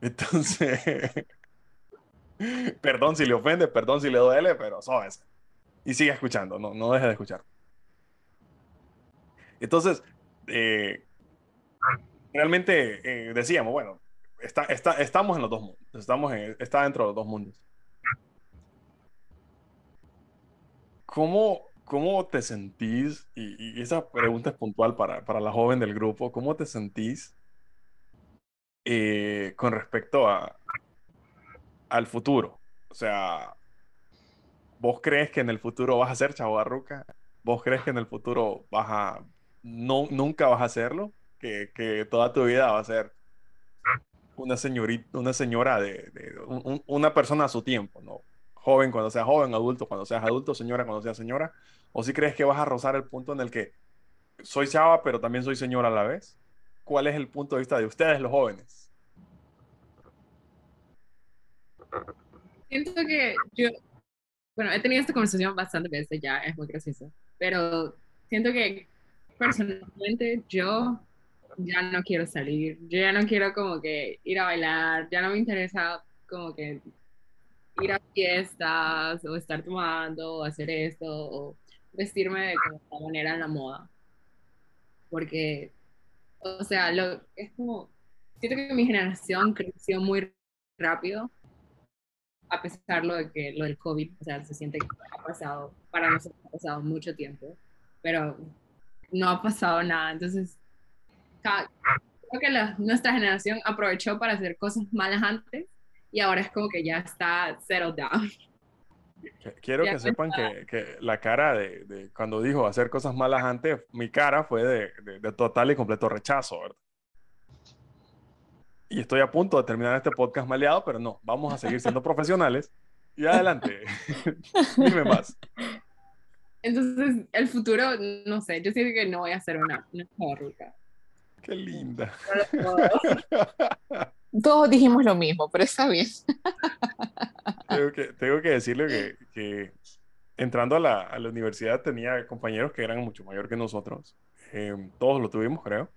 Entonces, (laughs) perdón si le ofende, perdón si le duele, pero es. Y sigue escuchando, no, no deje de escuchar. Entonces, eh, realmente eh, decíamos, bueno, está, está, estamos en los dos mundos, estamos en, está dentro de los dos mundos. ¿Cómo, cómo te sentís? Y, y, esa pregunta es puntual para, para la joven del grupo, ¿cómo te sentís eh, con respecto a, al futuro? O sea, ¿vos crees que en el futuro vas a ser chavarruca? ¿Vos crees que en el futuro vas a, no, nunca vas a hacerlo, que, que, toda tu vida va a ser una señorita, una señora de, de un, una persona a su tiempo, ¿no? Joven cuando sea joven, adulto cuando seas adulto, señora cuando seas señora, o si crees que vas a rozar el punto en el que soy chava, pero también soy señora a la vez. ¿Cuál es el punto de vista de ustedes, los jóvenes? Siento que yo, bueno, he tenido esta conversación bastante veces ya, es muy gracioso, pero siento que personalmente yo ya no quiero salir, yo ya no quiero como que ir a bailar, ya no me interesa como que ir a fiestas o estar tomando o hacer esto o vestirme de esta manera en la moda. Porque, o sea, lo, es como, siento que mi generación creció muy rápido, a pesar de que lo del COVID, o sea, se siente que ha pasado, para nosotros ha pasado mucho tiempo, pero no ha pasado nada. Entonces, creo que la, nuestra generación aprovechó para hacer cosas malas antes y ahora es como que ya está settled down. Quiero que sepan que, que, la cara de, de, cuando dijo hacer cosas malas antes, mi cara fue de, de, de, total y completo rechazo, ¿verdad? Y estoy a punto de terminar este podcast maleado, pero no, vamos a seguir siendo (laughs) profesionales. Y adelante, (laughs) dime más. Entonces, el futuro, no sé, yo siento que no voy a hacer una, una ruca. Qué linda. (laughs) Todos dijimos lo mismo, pero está bien. Tengo que, tengo que decirle que, que entrando a la, a la, universidad tenía compañeros que eran mucho mayor que nosotros. Eh, todos lo tuvimos, creo.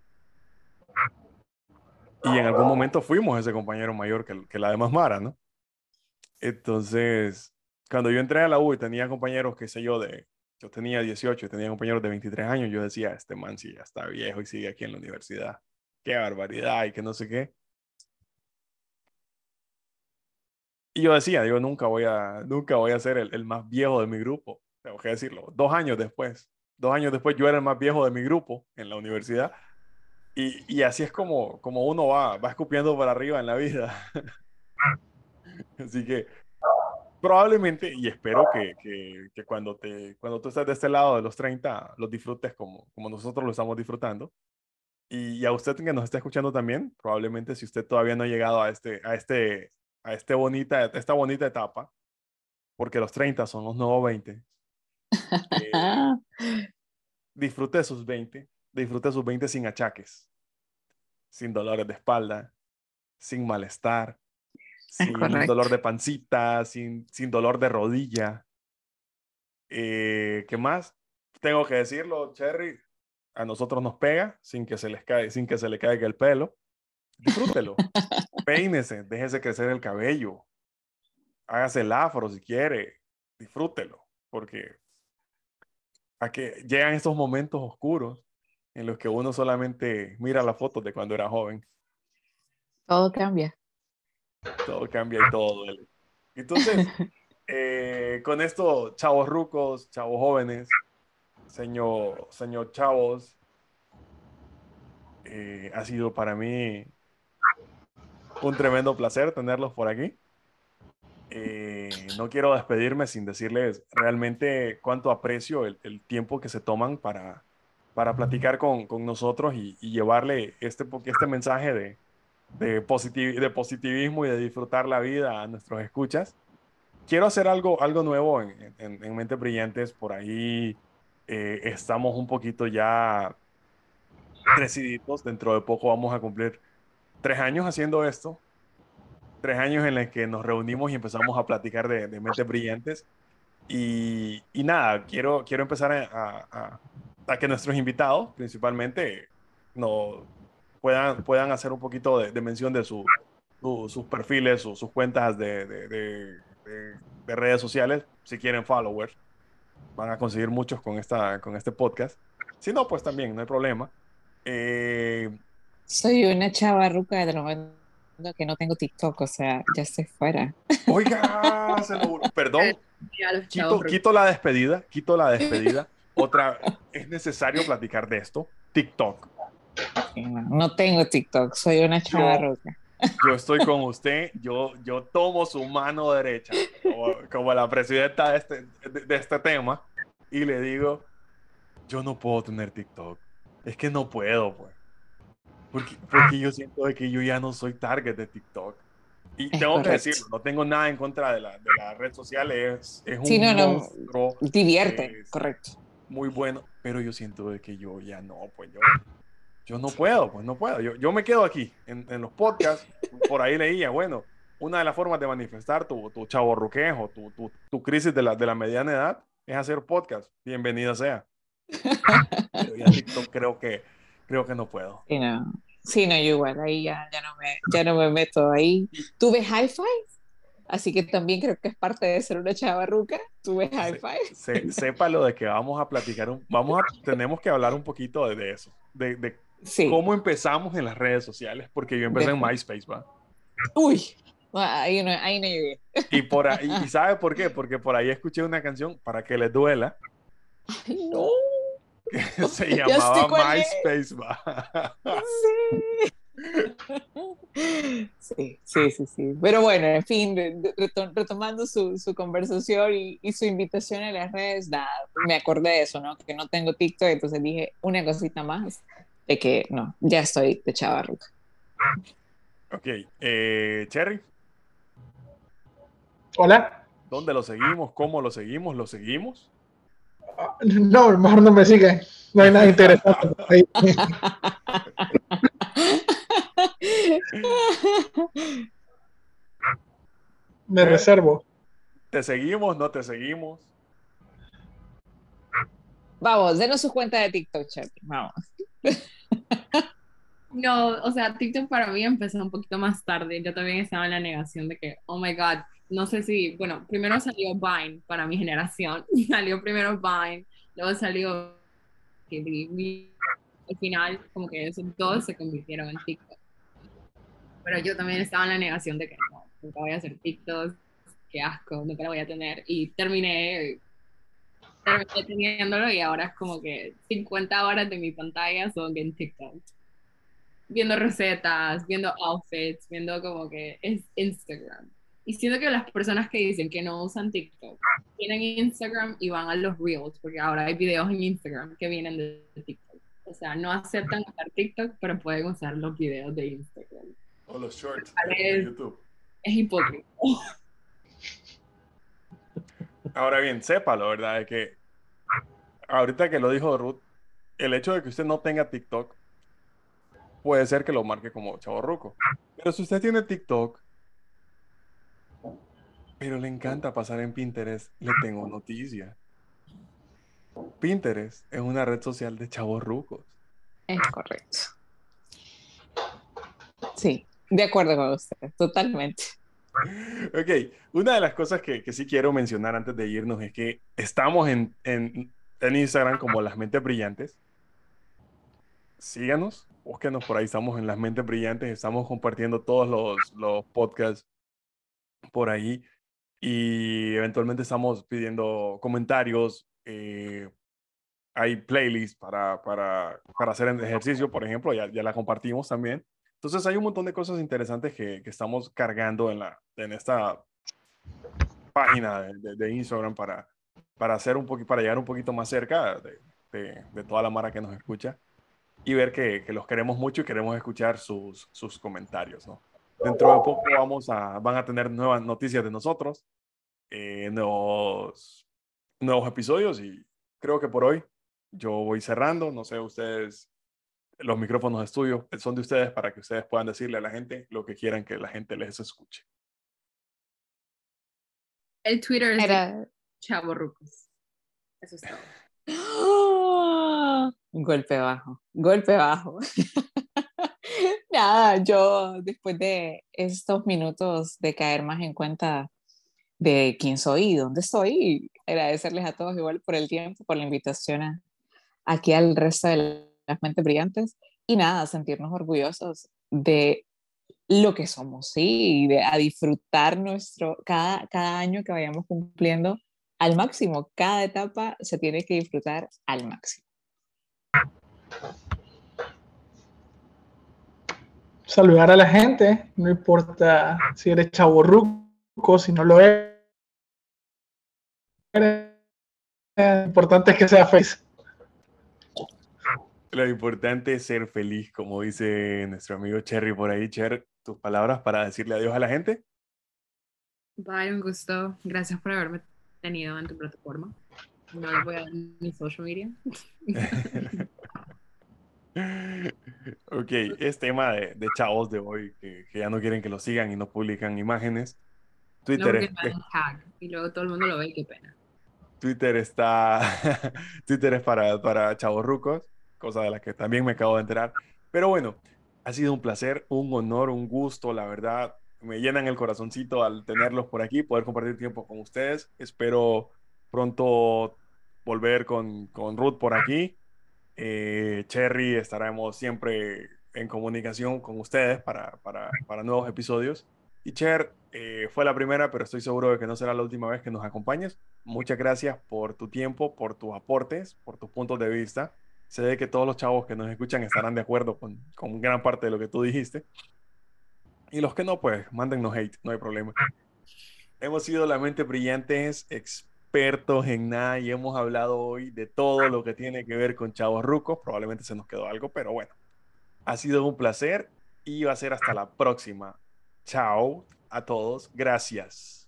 Y en algún momento fuimos ese compañero mayor que, que la demás Mara, ¿no? Entonces, cuando yo entré a la U y tenía compañeros, qué sé yo, de yo tenía 18 y tenía compañeros de 23 años, yo decía, este man sí ya está viejo y sigue aquí en la universidad. Qué barbaridad y que no sé qué. Y yo decía, digo, nunca voy a, nunca voy a ser el, el más viejo de mi grupo. tengo que decirlo, dos años después. Dos años después yo era el más viejo de mi grupo en la universidad. Y, y así es como, como uno va, va escupiendo para arriba en la vida. (laughs) así que probablemente, y espero que, que, que, cuando, te, cuando tú estés de este lado de los 30, los disfrutes como, como nosotros lo estamos disfrutando. Y, a usted que nos está escuchando también, probablemente si usted todavía no ha llegado a, este, a, este, a este bonita, esta bonita etapa, porque los 30 son los nuevos 20, eh, (laughs) disfrute sus 20, disfrute sus 20 sin achaques, sin dolores de espalda, sin malestar, sin dolor de pancita, sin, sin dolor de rodilla. Eh, ¿Qué más? Tengo que decirlo, Cherry, a nosotros nos pega sin que se les cae, sin que se le caiga el pelo. Disfrútelo. (laughs) Peínese, déjese crecer el cabello. Hágase el afro si quiere. Disfrútelo, porque a que llegan estos momentos oscuros en los que uno solamente mira las fotos de cuando era joven. Todo cambia. Todo cambia y todo duele. Entonces, (laughs) eh, con esto, chavos rucos, chavos jóvenes, señor, señor Chavos, eh, ha sido para mí un tremendo placer tenerlos por aquí. Eh, no quiero despedirme sin decirles realmente cuánto aprecio el, tiempo que se toman para, para platicar con, con nosotros y, llevarle este, este mensaje de, de, positivismo y de disfrutar la vida a nuestros escuchas. Quiero hacer algo, algo nuevo en, en, en Mentes Brillantes. Por ahí eh, estamos un poquito ya decididos. Dentro de poco vamos a cumplir tres años haciendo esto. Tres años en los que nos reunimos y empezamos a platicar de, mentes brillantes. Y, nada, quiero, quiero empezar a, a, que nuestros invitados, principalmente, no, puedan, puedan hacer un poquito de, mención de su, sus perfiles o sus cuentas de, de, redes sociales, si quieren followers van a conseguir muchos con, esta, con este podcast. Si no, pues también, no hay problema. Eh, Soy una chava ruca de lo que no tengo TikTok, o sea, ya estoy fuera. Oiga, (laughs) se lo... perdón. Quito, quito, la despedida, quito la despedida. (laughs) Otra, es necesario platicar de esto. TikTok. No tengo TikTok, soy una chava ruca yo estoy con usted, yo, yo tomo su mano derecha como, la presidenta de este, de, este tema y le digo, yo no puedo tener TikTok. Es que no puedo, pues. Porque, porque yo siento que yo ya no soy target de TikTok. Y tengo que decirlo, no tengo nada en contra de la, de la red social, es, es un sí, no, monstruo. Divierte, correcto. Muy bueno, pero yo siento de que yo ya no, pues yo, yo no puedo, pues no puedo. Yo, yo me quedo aquí en, en, los podcasts. Por ahí leía, bueno, una de las formas de manifestar tu, tu chaborruquejo, tu, tu, tu, crisis de la, de la mediana edad es hacer podcast. Bienvenida sea. (laughs) Pero ya TikTok creo que, creo que no puedo. Sí, no. Sí, no, yo igual, ahí ya, ya, no, me, ya no me meto ahí. ¿Tuve hi-fi? Así que también creo que es parte de ser una chavarruca. Tuve hi-fi. Se, sepa lo de que vamos a platicar, un, vamos a, tenemos que hablar un poquito de, de eso, de, de cómo empezamos en las redes sociales, porque yo empecé en MySpace, ¿va? Uy, ahí no, ahí no llegué. Y, por ahí, (laughs) y ¿sabe por qué? Porque por ahí escuché una canción para que les duela. Ay, no. Que (laughs) se (laughs) llamaba MySpace, (laughs) ¿va? Sí. Sí, sí, sí, sí. Pero bueno, en fin, retomando su, su conversación y, y, su invitación a las redes, me acordé de eso, ¿no? Que no tengo TikTok, entonces dije una cosita más de que no, ya estoy de chavarruca. Ok, eh, Cherry. Hola. ¿Dónde lo seguimos? ¿Cómo lo seguimos? ¿Lo seguimos? No, mejor no me sigan. No hay nada interesante. me reservo. ¿Te seguimos? ¿No te seguimos? Vamos, denos su cuenta de TikTok, Cherry. Vamos. No, o sea, TikTok para mí empezó un poquito más tarde. Yo también estaba en la negación de que, oh my God, no sé si, bueno, primero salió Vine para mi generación. (laughs) Salió primero Vine, luego salió al final, como que esos dos se convirtieron en TikTok. Pero yo también estaba en la negación de que no, nunca voy a hacer TikTok, qué asco, nunca lo voy a tener. Y terminé, terminé teniéndolo y ahora es como que 50 horas de mi pantalla son en TikTok. Viendo recetas, viendo outfits, viendo como que es Instagram. Y siento que las personas que dicen que no usan TikTok tienen Instagram y van a los Reels, porque ahora hay videos en Instagram que vienen de TikTok. O sea, no aceptan usar TikTok, pero pueden usar los videos de Instagram. O los shorts de YouTube. Es hipócrita. Ahora bien, sépalo, ¿verdad? De que ahorita que lo dijo Ruth, el hecho de que usted no tenga TikTok puede ser que lo marque como chavorruco. Pero si usted tiene TikTok, pero le encanta pasar en Pinterest, le tengo noticia. Pinterest es una red social de chavorrucos. Es correcto. Sí, de acuerdo con usted, totalmente. Ok, una de las cosas que, que sí quiero mencionar antes de irnos es que estamos en, en, en Instagram como Las Mentes Brillantes. Síganos, búsquenos por ahí, estamos en Las Mentes Brillantes, estamos compartiendo todos los, los podcasts por ahí y eventualmente estamos pidiendo comentarios. eh, hay playlists para, para, para hacer ejercicio, por ejemplo, ya, ya la compartimos también. Entonces hay un montón de cosas interesantes que, que estamos cargando en, la, en esta página de, de- de Instagram para, para, hacer un para llegar un poquito más cerca de- de toda la mara que nos escucha y ver que, que los queremos mucho y queremos escuchar sus, sus comentarios. ¿no? Dentro de poco vamos a, van a tener nuevas noticias de nosotros, eh, nuevos, nuevos episodios y creo que por hoy yo voy cerrando. No sé, ustedes, los micrófonos de estudio son de ustedes para que ustedes puedan decirle a la gente lo que quieran que la gente les escuche. El Twitter es Era... chavorrucos. Eso es todo. (gasps) Golpe bajo, golpe bajo. (laughs) Nada, yo después de estos minutos de caer más en cuenta de quién soy y dónde estoy, agradecerles a todos igual por el tiempo, por la invitación a- aquí al resto de las mentes brillantes y nada, sentirnos orgullosos de lo que somos, sí, de, a disfrutar nuestro, cada, cada año que vayamos cumpliendo al máximo. Cada etapa se tiene que disfrutar al máximo. Saludar a la gente, no importa si eres chaborruco, si no lo eres. Lo importante es que sea feliz. Lo importante es ser feliz, como dice nuestro amigo Cherry por ahí. Cher, tus palabras para decirle adiós a la gente. Bye, un gusto. Gracias por haberme tenido en tu plataforma. No les voy a dar mi social media. (laughs) (laughs) ok, es tema de, de chavos de hoy que, que ya no quieren que lo sigan y no publican imágenes. Twitter, es- y luego todo el mundo lo ve y qué pena. Twitter está. (laughs) Twitter es para, para chavos rucos, cosa de la que también me acabo de enterar. Pero bueno, ha sido un placer, un honor, un gusto, la verdad. Me llenan el corazoncito al tenerlos por aquí, poder compartir tiempo con ustedes. Espero pronto volver con, con Ruth por aquí. Eh, Cherry, estaremos siempre en comunicación con ustedes para, para, nuevos episodios. Y Cher, eh, fue la primera, pero estoy seguro de que no será la última vez que nos acompañes. Muchas gracias por tu tiempo, por tus aportes, por tus puntos de vista. Sé de que todos los chavos que nos escuchan estarán de acuerdo con, con gran parte de lo que tú dijiste. Y los que no, pues mándennos hate, no hay problema. Hemos sido la mente brillantes, expertos en nada y hemos hablado hoy de todo lo que tiene que ver con chavos rucos. Probablemente se nos quedó algo, pero bueno. Ha sido un placer y va a ser hasta la próxima. Chao a todos. Gracias.